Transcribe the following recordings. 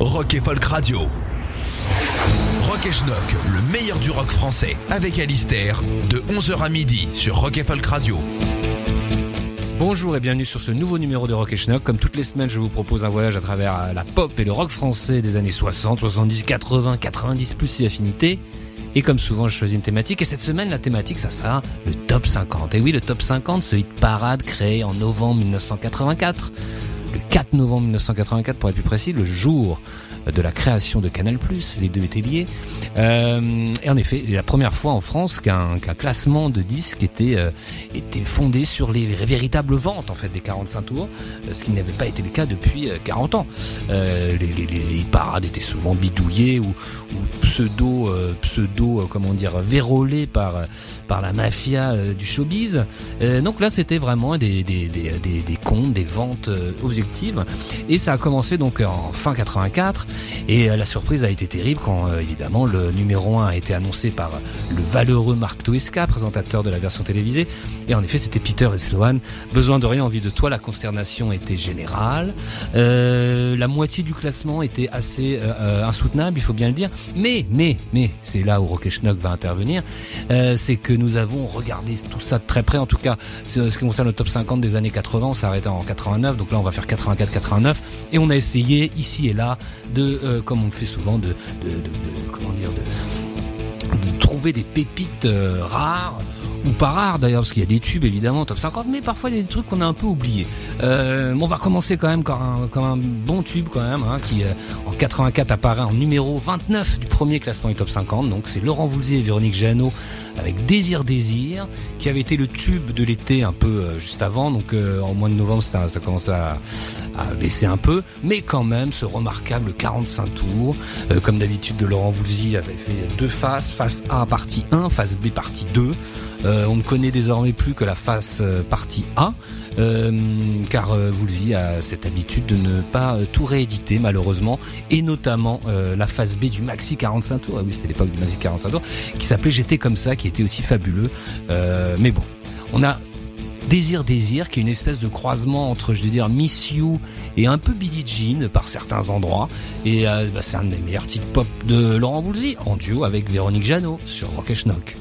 Rock et Folk Radio. Rock et Schnock, le meilleur du rock français, avec Alistair, de 11h à midi sur Rock et Folk Radio. Bonjour et bienvenue sur ce nouveau numéro de Rock et Schnock. Comme toutes les semaines, je vous propose un voyage à travers euh, la pop et le rock français des années 60, 70, 80, 90 plus si affinité. Et comme souvent, je choisis une thématique. Et cette semaine, la thématique, ça sera le top 50. Et oui, le top 50, ce hit parade créé en novembre 1984. Le 4 novembre 1984, pour être plus précis, le jour de la création de Canal+, les deux étaient liés. Euh, et en effet, la première fois en France qu'un classement de disques était euh, était fondé sur les véritables ventes en fait des 45 tours, euh, ce qui n'avait pas été le cas depuis euh, 40 ans. Les, parades étaient souvent bidouillées ou, ou pseudo pseudo comment dire vérolées par par la mafia euh, du showbiz. Euh, donc là, c'était vraiment des des, des, des, des comptes, des ventes euh, objectives. Et ça a commencé donc en fin 84. Et la surprise a été terrible quand évidemment le numéro 1 a été annoncé par le valeureux Marc Toesca, présentateur de la version télévisée. Et en effet, c'était Peter et Sloan. Besoin de rien, envie de toi. La consternation était générale. La moitié du classement était assez insoutenable, il faut bien le dire. Mais, mais, mais, c'est là où Rocket Schnock va intervenir. C'est que nous avons regardé tout ça de très près. En tout cas, ce qui concerne le top 50 des années 80, on s'est arrêté en 89. Donc là, on va faire 84-89. Et on a essayé, ici et là, de, euh, comme on le fait souvent, de, comment dire, de trouver des pépites euh, rares ou pas rares d'ailleurs parce qu'il y a des tubes évidemment top 50 mais parfois il y a des trucs qu'on a un peu oubliés. Euh, on va commencer quand même par un, comme un bon tube quand même hein, qui euh, en 84 apparaît en numéro 29 du premier classement du top 50 donc c'est Laurent Voulzy et Véronique Jeannot avec Désir Désir qui avait été le tube de l'été un peu euh, juste avant. Donc euh, en mois de novembre ça commençait à, baisser un peu. Mais quand même ce remarquable 45 tours euh, comme d'habitude de Laurent Voulzy avait fait deux faces. Face A partie 1 face B partie 2 euh, on ne connaît désormais plus que la face euh, partie A, euh, car Woolsey a cette habitude de ne pas tout rééditer malheureusement, et notamment la face B du Maxi 45 tours, ah oui c'était l'époque du Maxi 45 tours, qui s'appelait J'étais comme ça, qui était aussi fabuleux, mais bon, on a Désir Désir, qui est une espèce de croisement entre, je veux dire, Miss You et un peu Billie Jean par certains endroits. Et bah, c'est un des meilleurs titres pop de Laurent Voulzy, en duo avec Véronique Jeannot sur Rock Schnock.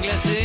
De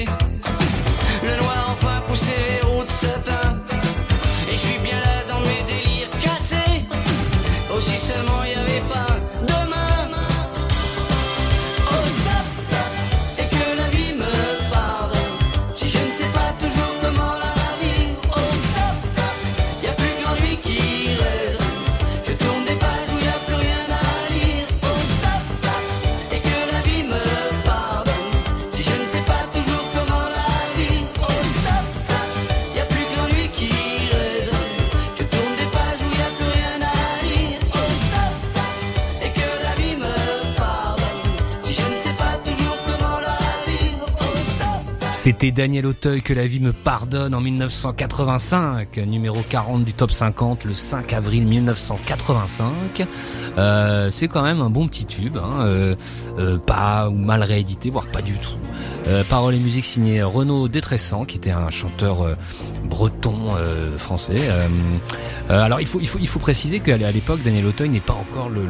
C'était Daniel Auteuil que la vie me pardonne en 1985, numéro 40 du top 50 le 5 avril 1985. Euh, c'est quand même un bon petit tube, hein, euh, euh, pas ou mal réédité, voire pas du tout. Paroles et musique signées Renaud Détressant, qui était un chanteur breton français. Euh, alors il faut, il faut, il faut préciser qu'à l'époque, Daniel Auteuil n'est pas encore le,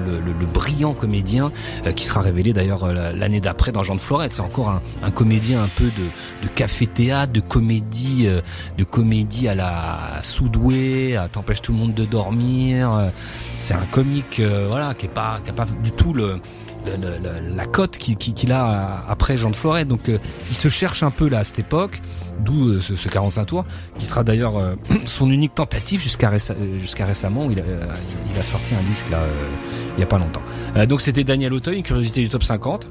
brillant comédien euh, qui sera révélé d'ailleurs euh, l'année d'après dans Jean de Florette. C'est encore un, comédien un peu de, de café-théâtre, de comédie, euh, de comédie à la Soudoué, à T'empêche tout le monde de dormir. C'est un comique, voilà, qui est pas, qui pas du tout le la cote qu'il qui, a après Jean de Florette. Donc euh, il se cherche un peu là à cette époque, d'où euh, ce, ce 45 tours, qui sera d'ailleurs euh, son unique tentative jusqu'à réce- jusqu'à récemment. où Il a, sorti un disque là il y a pas longtemps. Donc c'était Daniel Auteuil, une curiosité du top 50.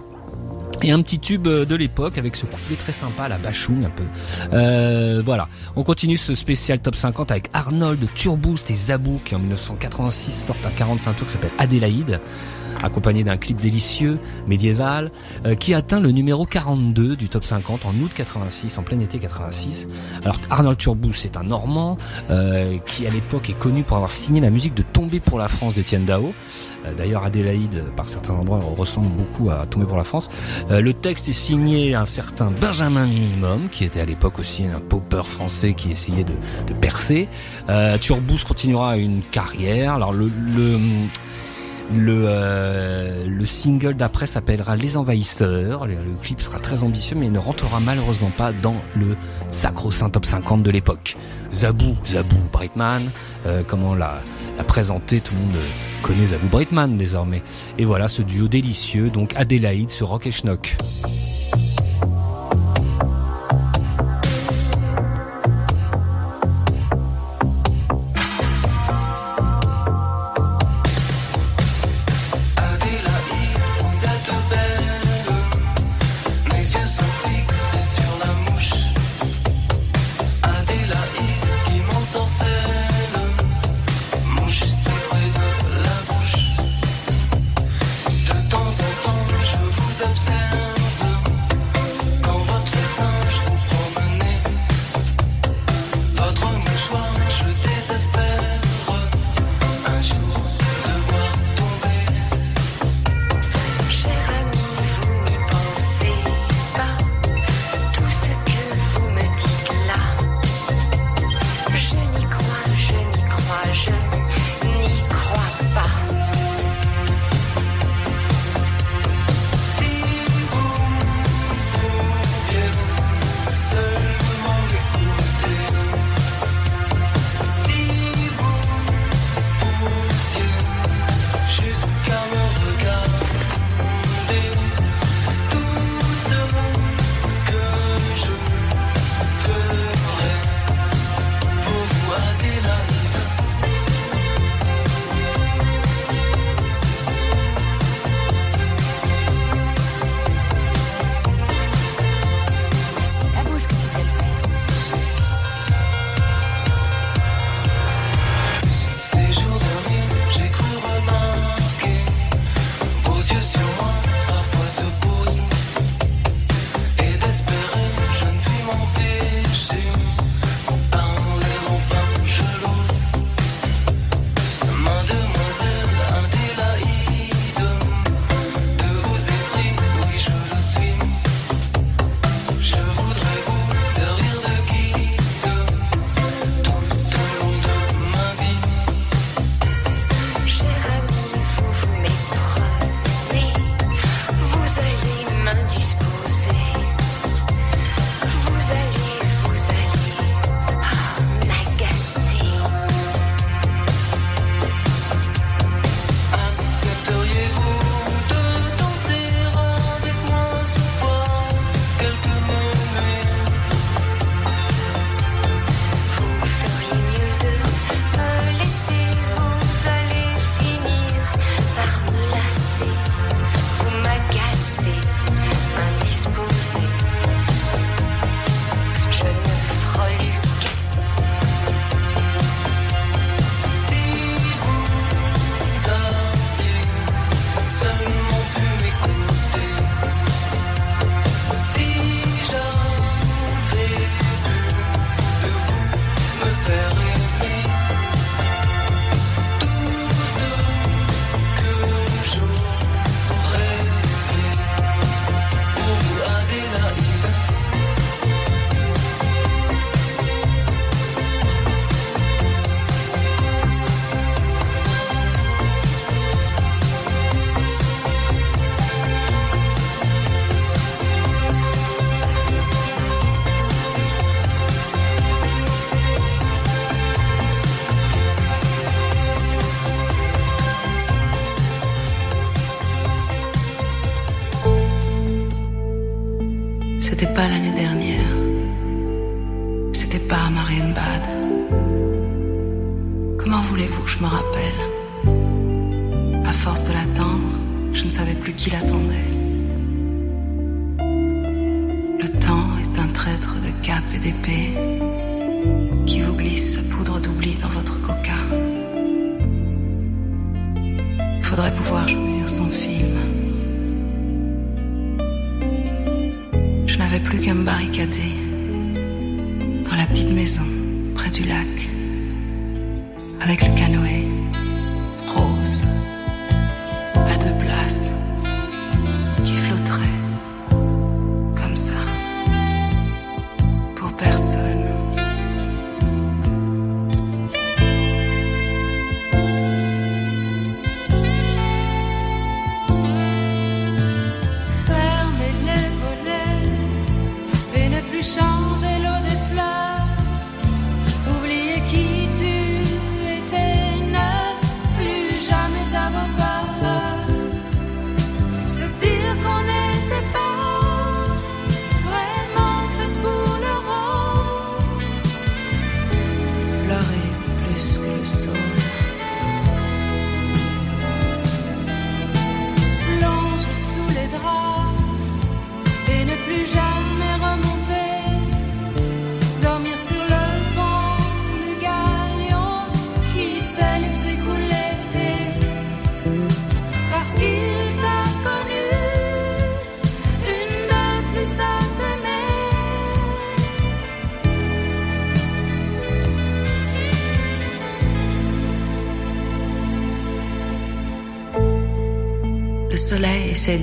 Et un petit tube de l'époque avec ce couplet très sympa, la bachoum un peu. Voilà. On continue ce spécial top 50 avec Arnold Turboost et Zabou qui en 1986 sortent un 45 tours qui s'appelle Adélaïde accompagné d'un clip délicieux, médiéval, euh, qui atteint le numéro 42 du top 50 en août 86, en plein été 86. Alors Arnold Turbous, c'est un Normand euh, qui à l'époque est connu pour avoir signé la musique de Tomber pour la France d'Étienne Dao. Euh, D'ailleurs Adélaïde, par certains endroits, ressemble beaucoup à Tomber pour la France. Euh, le texte est signé un certain Benjamin Minimum, qui était à l'époque aussi un popper français qui essayait de, de percer. Euh, Turbous continuera une carrière. Alors le, le le, euh, le single d'après s'appellera Les Envahisseurs. Le, clip sera très ambitieux, mais ne rentrera malheureusement pas dans le sacro-saint top 50 de l'époque. Zabou, Zabou Brightman, euh, comment l'a, l'a présenté, tout le monde connaît Zabou Brightman désormais. Et voilà ce duo délicieux, donc Adélaïde sur Rock et Schnock.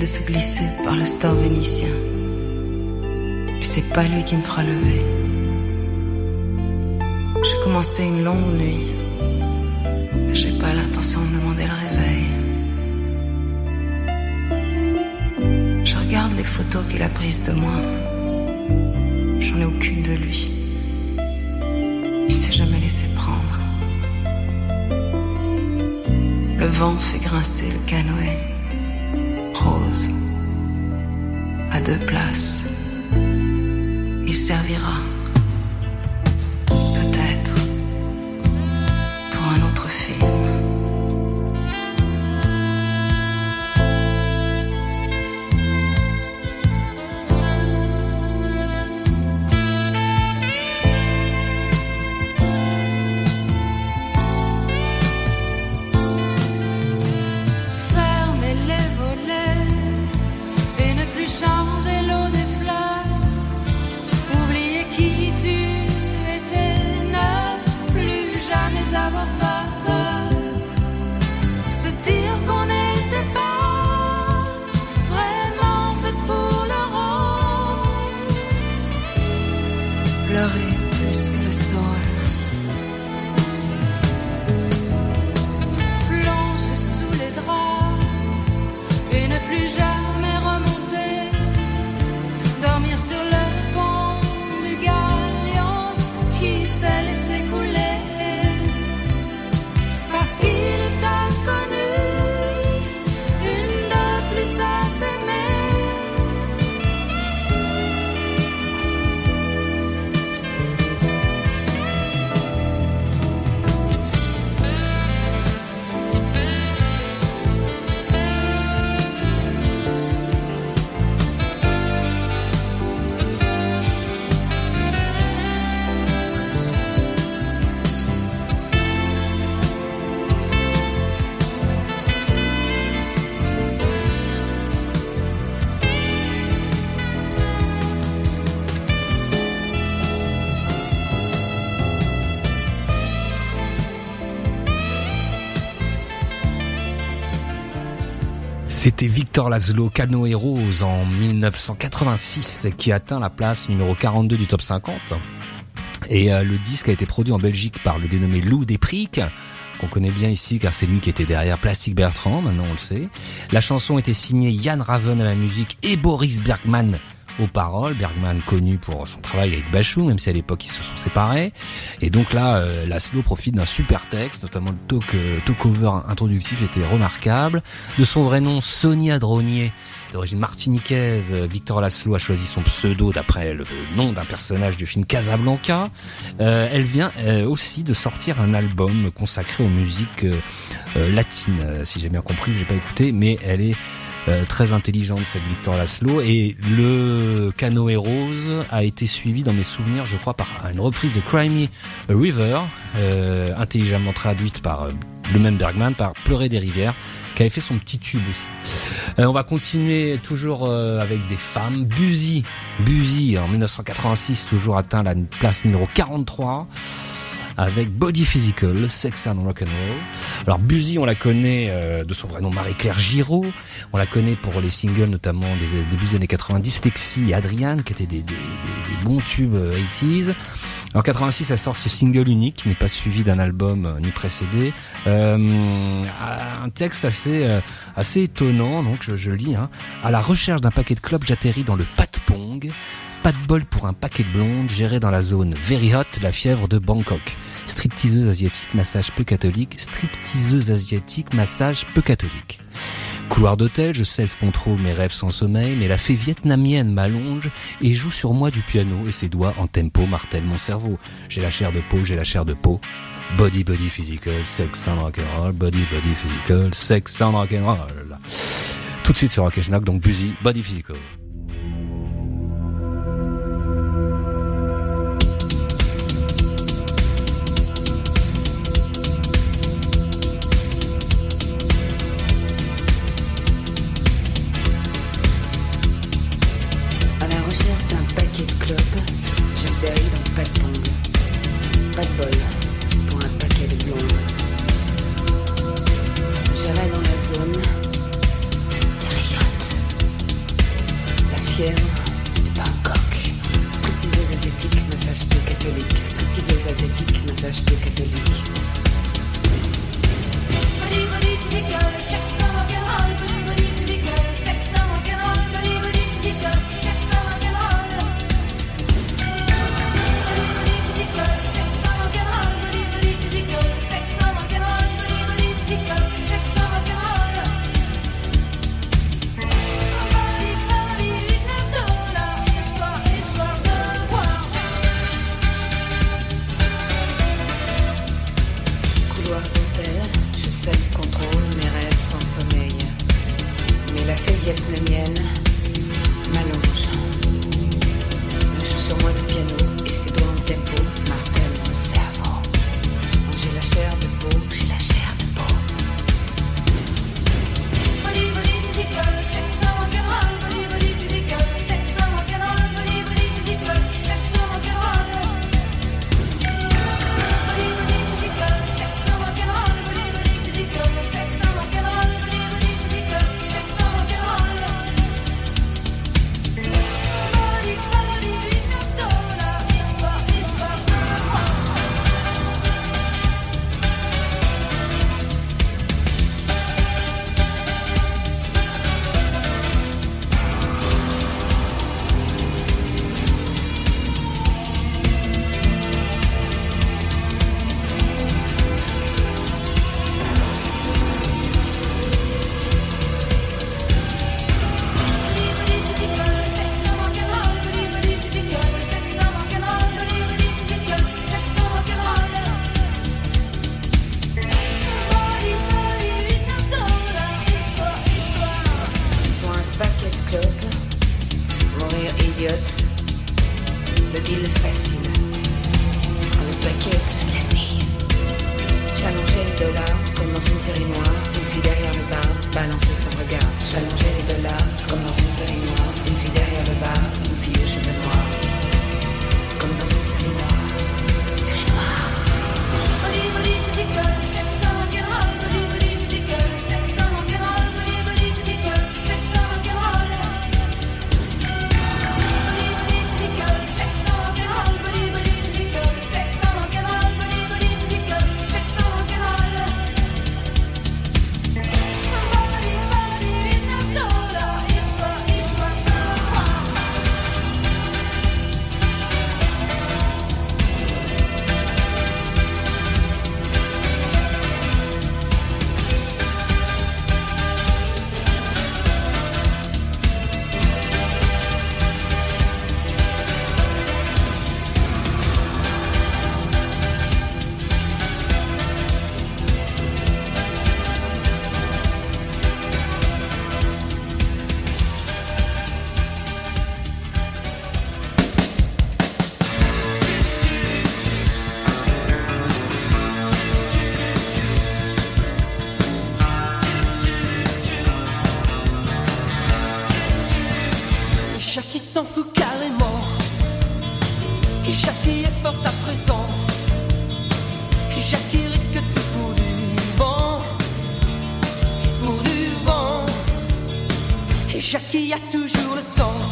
de se glisser par le store vénitien. C'est pas lui qui me fera lever. J'ai commencé une longue nuit. J'ai pas l'intention de demander le réveil. Je regarde les photos qu'il a prises de moi. J'en ai aucune de lui. Il s'est jamais laissé prendre. Le vent fait grincer le canoë. De place Il servira. C'était Victor Laszlo, Cano et Rose en 1986 qui atteint la place numéro 42 du top 50. Et euh, le disque a été produit en Belgique par le dénommé Lou Despric qu'on connaît bien ici car c'est lui qui était derrière Plastic Bertrand, maintenant on le sait. La chanson était signée Yann Raven à la musique et Boris Bergman aux paroles. Bergman connu pour son travail avec Bachou, même si à l'époque ils se sont séparés. Et donc là, euh, Laszlo profite d'un super texte, notamment le talk, euh, talk over introductif était remarquable. De son vrai nom, Sonia Dronier, d'origine martiniquaise, euh, Victor Laszlo a choisi son pseudo d'après le nom d'un personnage du film Casablanca. Euh, elle vient aussi de sortir un album consacré aux musiques latines, si j'ai bien compris, j'ai pas écouté, mais elle est euh, très intelligente cette Victor Laszlo et le Canoë Rose a été suivi dans mes souvenirs je crois par une reprise de Cry Me a River euh, intelligemment traduite par euh, le même Bergman par Pleurer des rivières qui avait fait son petit tube aussi. On va continuer toujours avec des femmes. Buzy, Buzy en 1986 toujours atteint la place numéro 43 avec Body Physical, Sex and Rock'n'Roll. Alors Buzy, on la connaît euh, de son vrai nom Marie-Claire Giraud. On la connaît pour les singles notamment des début des années 90, Lexi et Adriane, qui étaient des, bons tubes euh, 80s. En 86, elle sort ce single unique qui n'est pas suivi d'un album euh, ni précédé. Euh, un texte assez euh, assez étonnant, donc je, je lis. Hein. À la recherche d'un paquet de clopes, j'atterris dans le pat pong. Pas de bol pour un paquet de blondes géré dans la zone Very Hot, la fièvre de Bangkok. Stripteaseuse asiatique, massage peu catholique. Stripteaseuse asiatique, massage peu catholique. Couloir d'hôtel, je self-contrôle mes rêves sans sommeil, mais la fée vietnamienne m'allonge et joue sur moi du piano et ses doigts en tempo martèlent mon cerveau. J'ai la chair de peau, j'ai la chair de peau. Body, body, physical, sex and rock'n'roll, body, body, physical, sex and rock'n'roll. Tout de suite sur Rock Schnock, donc Busy, body, physical. Jackie a toujours le temps.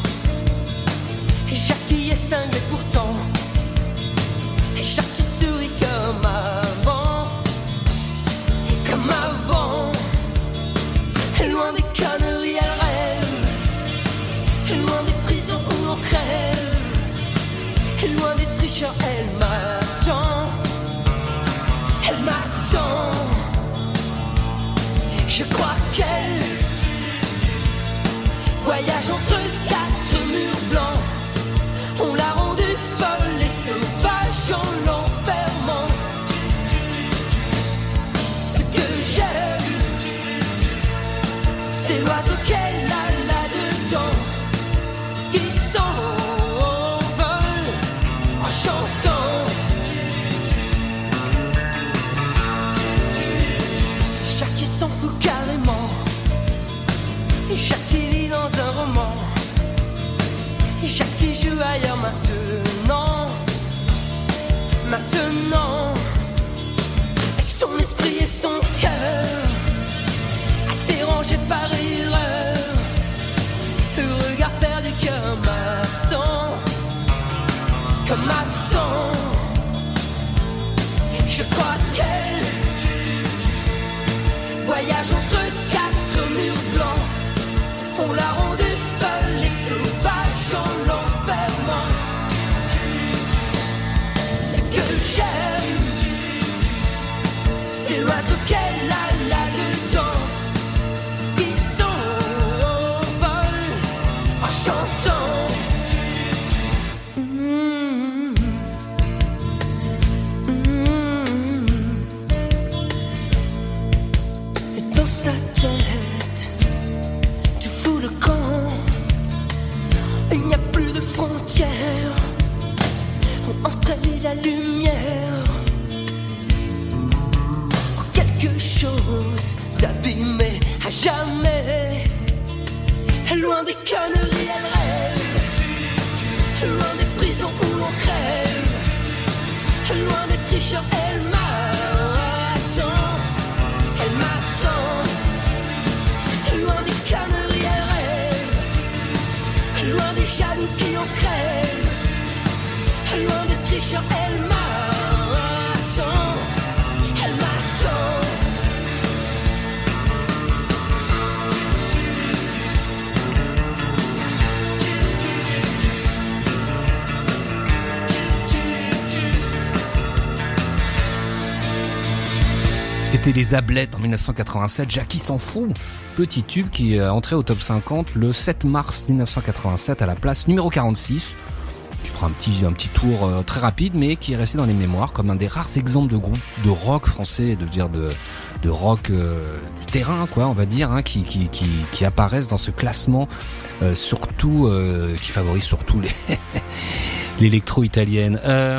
Et loin des C'était les Ablettes en 1987. Jackie s'en fout. Petit tube qui est entré au top 50 le 7 mars 1987 à la place numéro 46. Tu feras un petit, un petit tour euh, très rapide, mais qui est resté dans les mémoires comme un des rares exemples de groupes de rock français, de dire de, de rock euh, du terrain, quoi, on va dire, hein, qui, qui, qui, apparaissent dans ce classement, euh, surtout, euh, qui favorise surtout les l'électro-italienne. Euh,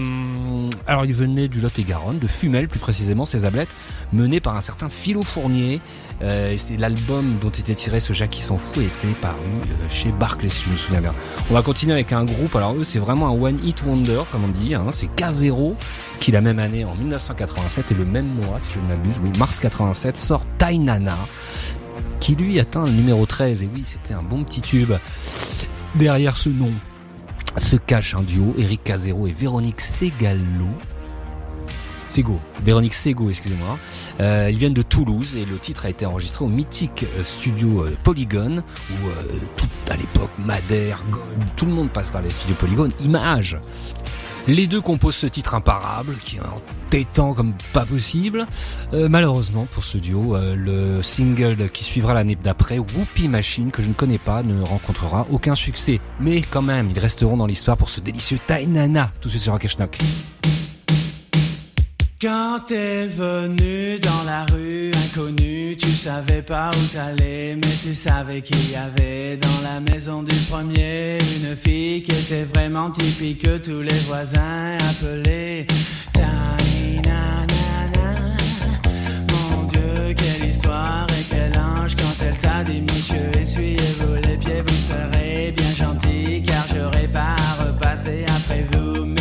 alors, il venait du Lot-et-Garonne, de Fumel plus précisément, ces ablettes, menées par un certain Philo Fournier. Euh, l'album dont était tiré ce Jackie s'en fout était paru euh, chez Barclay, si je me souviens bien. On va continuer avec un groupe. Alors eux, c'est vraiment un one hit wonder, comme on dit. Hein. C'est K0 qui la même année, en 1987 et le même mois, si je ne m'abuse, oui, mars 87, sort Tainana qui lui atteint le numéro 13. Et oui, c'était un bon petit tube. Derrière ce nom se cache un duo, Eric Casero et Véronique Segalo. Sego, Véronique Sego, excusez-moi. Euh, ils viennent de Toulouse et le titre a été enregistré au mythique euh, studio euh, Polygone, où euh, tout, à l'époque Madère, tout le monde passe par les studios Polygone, Image. Les deux composent ce titre imparable, qui est entêtant comme pas possible. Malheureusement pour ce duo, le single qui suivra l'année d'après, Whoopi Machine, que je ne connais pas, ne rencontrera aucun succès. Mais quand même, ils resteront dans l'histoire pour ce délicieux Tainana, tout suite sur Schnock. Quand t'es venu dans la rue inconnue, tu savais pas où t'allais, mais tu savais qu'il y avait dans la maison du premier une fille qui était vraiment typique que tous les voisins appelaient Tainana. Mon Dieu, quelle histoire et quel ange quand elle t'a dit monsieur, essuyez-vous les pieds, vous serez bien gentil car j'aurai pas à repasser après vous.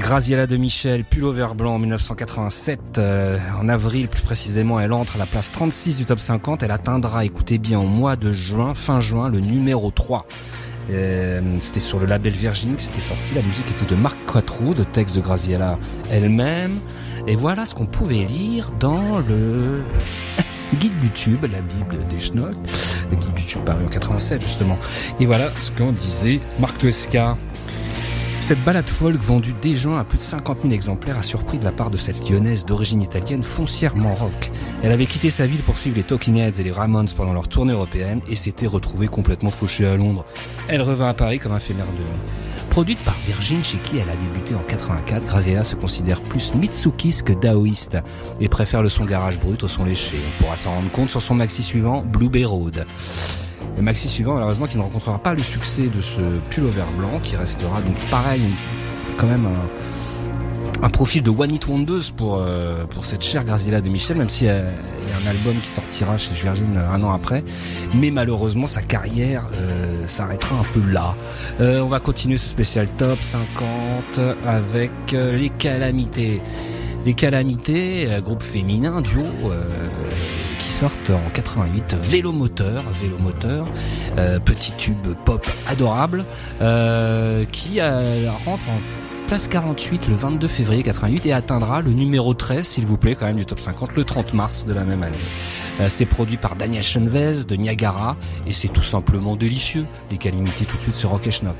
Graziella de Michel, Pullover Blanc en 1987. Euh, en avril, plus précisément, elle entre à la place 36 du top 50. Elle atteindra, écoutez bien, au mois de juin, fin juin, le numéro 3. Euh, c'était sur le label Virgin c'était sorti. La musique était de Marc Quattro, de texte de Graziella elle-même. Et voilà ce qu'on pouvait lire dans le guide du tube, la Bible des Schnocks. Le guide du tube paru en 87, justement. Et voilà ce qu'en disait Marc Tuesca. Cette balade folk vendue juin à plus de 50 000 exemplaires a surpris de la part de cette lyonnaise d'origine italienne foncièrement rock. Elle avait quitté sa ville pour suivre les Talking Heads et les Ramones pendant leur tournée européenne et s'était retrouvée complètement fauchée à Londres. Elle revint à Paris comme un éphémère de... Produite par Virgin, chez qui elle a débuté en 84, Graziella se considère plus Mitsukis que daoïste et préfère le son garage brut au son léché. On pourra s'en rendre compte sur son maxi suivant, Blue Bay Road. Le maxi suivant, malheureusement, qui ne rencontrera pas le succès de ce pullover blanc, qui restera donc pareil, quand même un, un profil de One It Wonders pour, euh, pour cette chère Graziella de Michel, même s'il y a il y a un album qui sortira chez Virgin euh, un an après. Mais malheureusement, sa carrière euh, s'arrêtera un peu là. Euh, on va continuer ce spécial top 50 avec euh, les calamités. Les calamités, euh, groupe féminin, duo, euh, qui sortent en 88, Vélomoteur, Vélomoteur, euh, petit tube pop adorable, qui rentre en place 48 le 22 février 88 et atteindra le numéro 13, s'il vous plaît, quand même du top 50, le 30 mars de la même année. C'est produit par Daniel Chenvez de Niagara et c'est tout simplement délicieux. Les calamités tout de suite sur Rock et Schnock.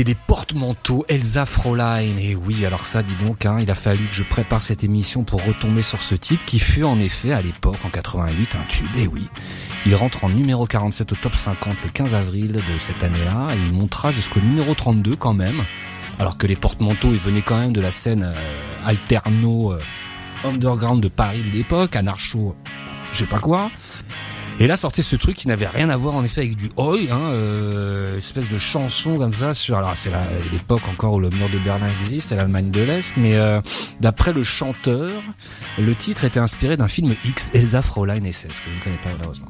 C'était les porte-manteaux Elsa Fräulein. Et oui, alors ça, dis donc, hein, il a fallu que je prépare cette émission pour retomber sur ce titre qui fut en effet à l'époque, en 88, un tube. Et oui, il rentre en numéro 47 au top 50 le 15 avril de cette année-là et il montera jusqu'au numéro 32 quand même. Alors que les porte-manteaux, ils venaient quand même de la scène euh, alterno euh, underground de Paris de l'époque, anarcho, je sais pas quoi. Et là sortait ce truc qui n'avait rien à voir en effet avec du oi, hein, euh, espèce de chanson comme ça sur. Alors c'est l'époque encore où le mur de Berlin existe, et l'Allemagne de l'Est, mais euh, d'après le chanteur, le titre était inspiré d'un film X, Elsa Fräulein SS, que je ne connais pas malheureusement.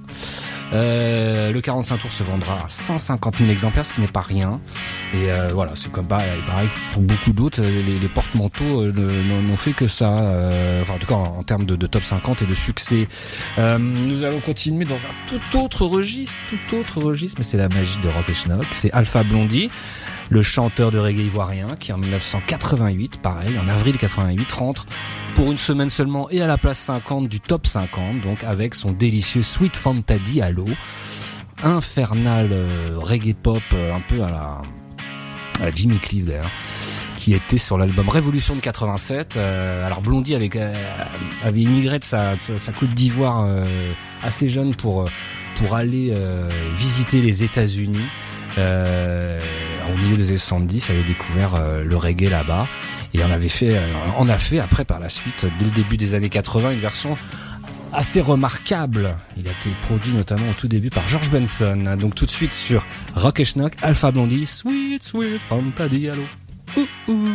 Euh, le 45 tours se vendra à 150 000 exemplaires, ce qui n'est pas rien. Et euh, voilà, c'est comme pareil, pareil pour beaucoup d'autres, euh, les, les porte-manteaux euh, n'ont fait que ça. euh, enfin, en tout cas, en, en termes de, de top 50 et de succès. Nous allons continuer dans un tout autre registre, tout autre registre, mais c'est la magie de Rock et Schnock. C'est Alpha Blondie, le chanteur de reggae ivoirien, qui en 1988, pareil, en avril 88, rentre pour une semaine seulement et à la place 50 du top 50, donc avec son délicieux Sweet Fanta Diallo, infernal euh, reggae pop euh, un peu à la à Jimmy Cliff d'ailleurs, qui était sur l'album Révolution de 87. Euh, alors Blondie avait immigré de sa, Côte d'Ivoire assez jeune pour, pour aller visiter les États-Unis. Au milieu des années 70, elle avait découvert euh, le reggae là-bas. Et on avait fait, euh, on a fait après par la suite, dès le début des années 80, une version assez remarquable. Il a été produit notamment au tout début par George Benson. Donc tout de suite sur Rock et Schnock, Alpha Blondie, Sweet Sweet Fanta Diallo. Ouh, ouh.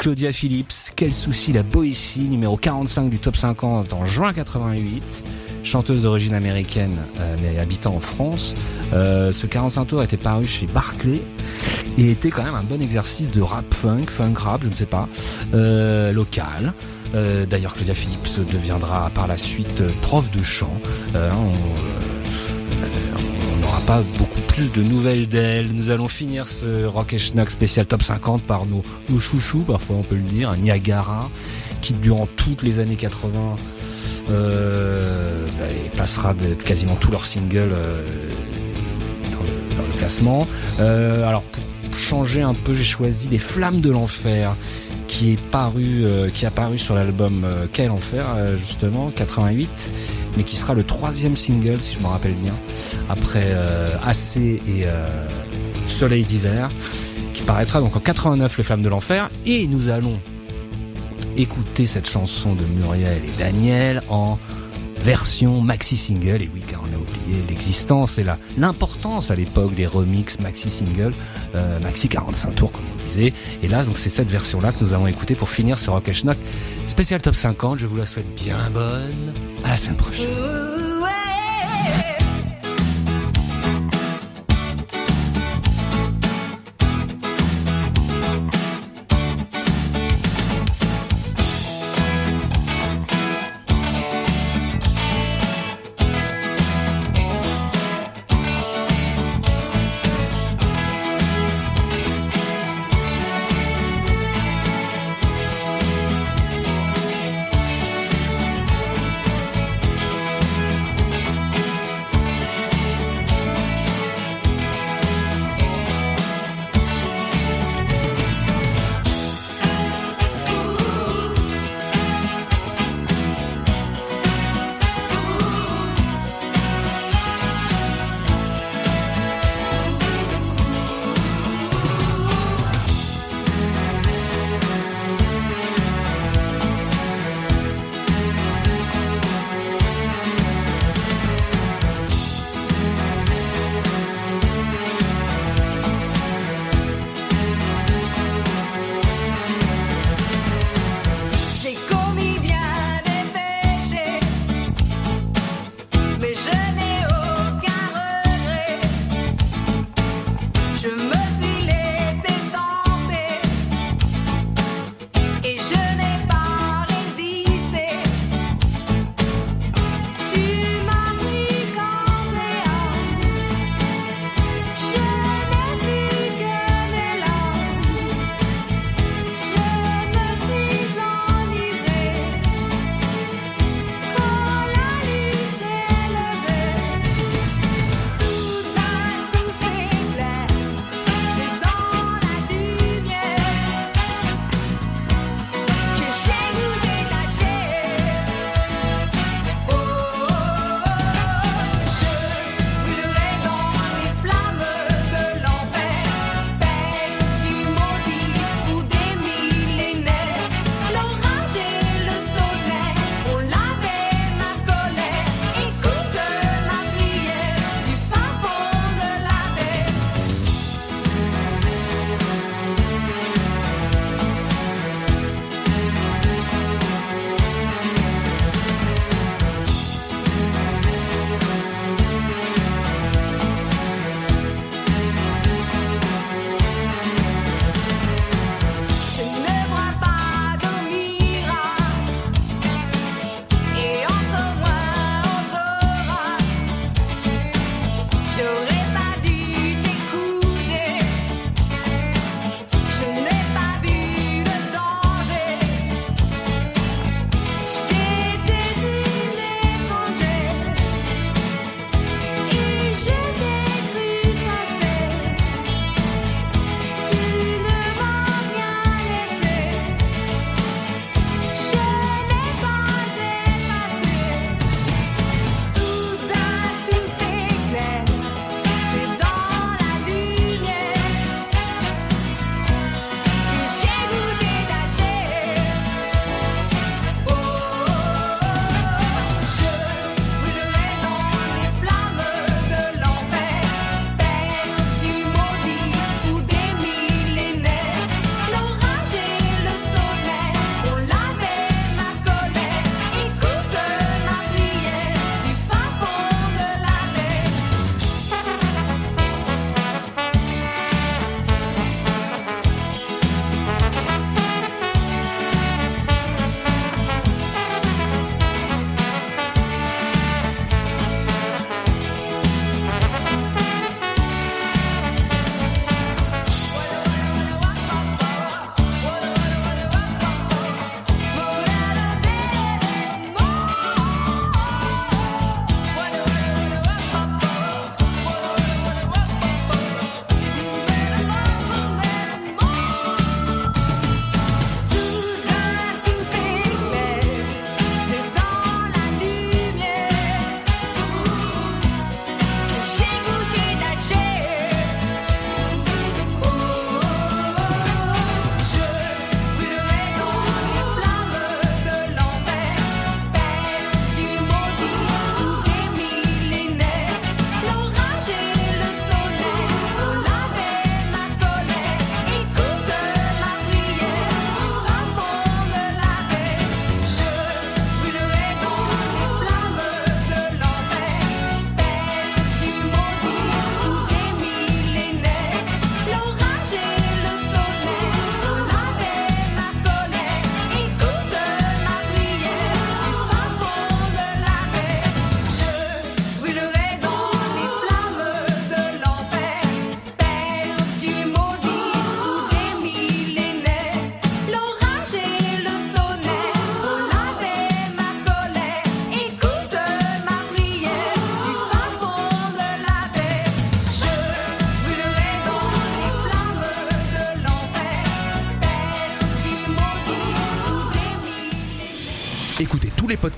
Claudia Phillips, Quel souci la Boétie, numéro 45 du top 50 en juin 88. Chanteuse d'origine américaine euh, mais habitant en France. Euh, ce 45 tours était paru chez Barclay et était quand même un bon exercice de rap funk, funk rap, je ne sais pas, euh, local. D'ailleurs, Claudia Phillips deviendra par la suite prof de chant. On n'aura pas beaucoup de nouvelles d'elle. Nous allons finir ce Rock et Schnock spécial top 50 par nos, nos chouchous, parfois on peut le dire, un Niagara, qui durant toutes les années 80 euh, bah, placera de- quasiment tous leurs singles euh, dans, le, classement. Euh, alors pour changer un peu, j'ai choisi Les Flammes de l'Enfer qui est paru, qui a paru sur l'album Quel Enfer justement 88, mais qui sera le troisième single si je me rappelle bien après euh, AC et euh, Soleil d'hiver, qui paraîtra donc en 89 Les Flammes de l'Enfer et nous allons écouter cette chanson de Muriel et Daniel en version maxi single. Et oui, car on a oublié l'existence et l'importance à l'époque des remix maxi single, euh, maxi 45 tours comme on disait. Et là, donc c'est cette version-là que nous allons écouter pour finir ce Rock Schnock spécial top 50. Je vous la souhaite bien bonne. À la semaine prochaine.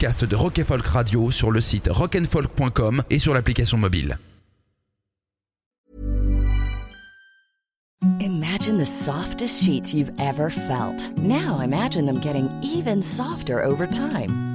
Podcasts de Rock Folk Radio sur le site rockandfolk.com et sur l'application mobile. Imagine the softest sheets you've ever felt. Now imagine them getting even softer over time.